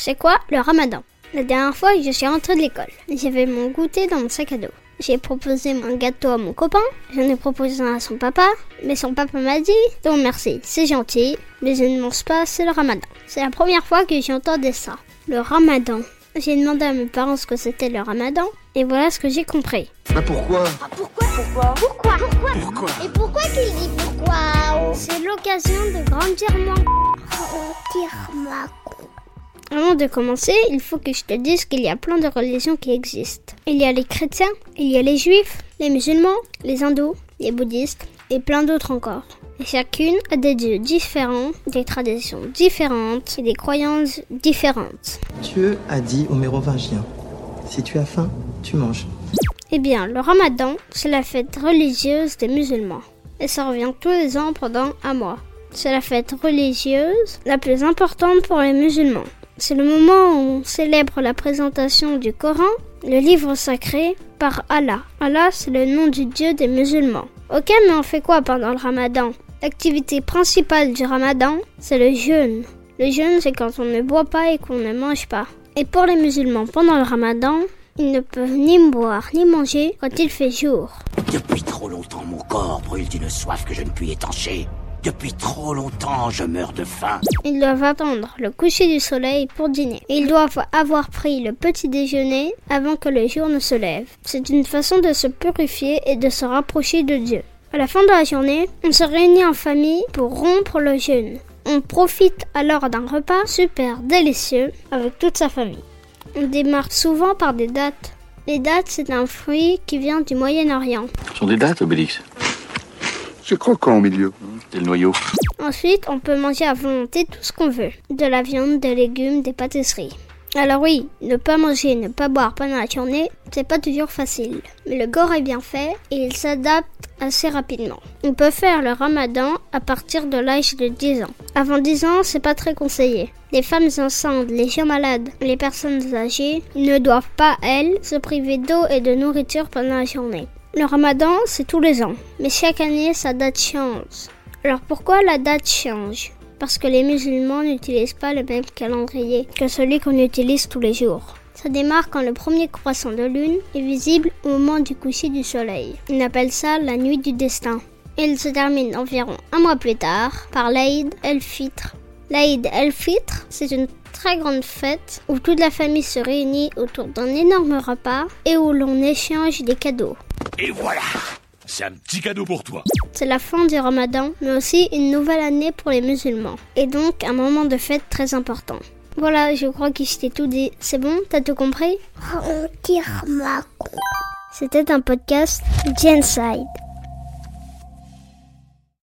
C'est quoi le ramadan? La dernière fois que je suis rentrée de l'école, j'avais mon goûter dans mon sac à dos. J'ai proposé mon gâteau à mon copain, j'en ai proposé un à son papa, mais son papa m'a dit Non merci, c'est gentil, mais je ne mange pas, c'est le ramadan. C'est la première fois que j'entendais ça. Le ramadan. J'ai demandé à mes parents ce que c'était le ramadan, et voilà ce que j'ai compris. Bah pourquoi? Ah, pourquoi? Pourquoi? Pourquoi? Pourquoi? Pourquoi? Et pourquoi qu'il dit pourquoi? C'est l'occasion de grandir moins. Dire ma Avant de commencer, il faut que je te dise qu'il y a plein de religions qui existent. Il y a les chrétiens, il y a les juifs, les musulmans, les hindous, les bouddhistes et plein d'autres encore. Et chacune a des dieux différents, des traditions différentes et des croyances différentes. Dieu a dit aux Mérovingiens Si tu as faim, tu manges. Eh bien, le ramadan, c'est la fête religieuse des musulmans. Et ça revient tous les ans pendant un mois. C'est la fête religieuse la plus importante pour les musulmans. C'est le moment où on célèbre la présentation du Coran, le livre sacré, par Allah. Allah, c'est le nom du Dieu des musulmans. Ok, mais on fait quoi pendant le ramadan? L'activité principale du ramadan, c'est le jeûne. Le jeûne, c'est quand on ne boit pas et qu'on ne mange pas. Et pour les musulmans, pendant le ramadan, ils ne peuvent ni boire ni manger quand il fait jour. Depuis trop longtemps, mon corps brûle d'une soif que je ne puis étancher. Depuis trop longtemps, je meurs de faim. Ils doivent attendre le coucher du soleil pour dîner. Ils doivent avoir pris le petit déjeuner avant que le jour ne se lève. C'est une façon de se purifier et de se rapprocher de Dieu. À la fin de la journée, on se réunit en famille pour rompre le jeûne. On profite alors d'un repas super délicieux avec toute sa famille. On démarre souvent par des dates. Les dates, c'est un fruit qui vient du Moyen-Orient. Ce sont des dates, Obélix? C'est croquant au milieu. C'est le noyau. Ensuite, on peut manger à volonté tout ce qu'on veut. De la viande, des légumes, des pâtisseries. Alors oui, ne pas manger, ne pas boire pendant la journée, c'est pas toujours facile. Mais le corps est bien fait et il s'adapte assez rapidement. On peut faire le ramadan à partir de l'âge de 10 ans. Avant 10 ans, c'est pas très conseillé. Les femmes enceintes, les gens malades, les personnes âgées ne doivent pas, elles, se priver d'eau et de nourriture pendant la journée. Le ramadan, c'est tous les ans, mais chaque année, sa date change. Alors pourquoi la date change? Parce que les musulmans n'utilisent pas le même calendrier que celui qu'on utilise tous les jours. Ça démarre quand le premier croissant de lune est visible au moment du coucher du soleil. On appelle ça la nuit du destin. Et il se termine environ un mois plus tard par l'Aïd el-Fitr. L'Aïd el-Fitr, c'est une très grande fête où toute la famille se réunit autour d'un énorme repas et où l'on échange des cadeaux. Et voilà C'est un petit cadeau pour toi. C'est la fin du ramadan, mais aussi une nouvelle année pour les musulmans. Et donc un moment de fête très important. Voilà, je crois que je t'ai tout dit. C'est bon? T'as tout compris? C'était un podcast Genside.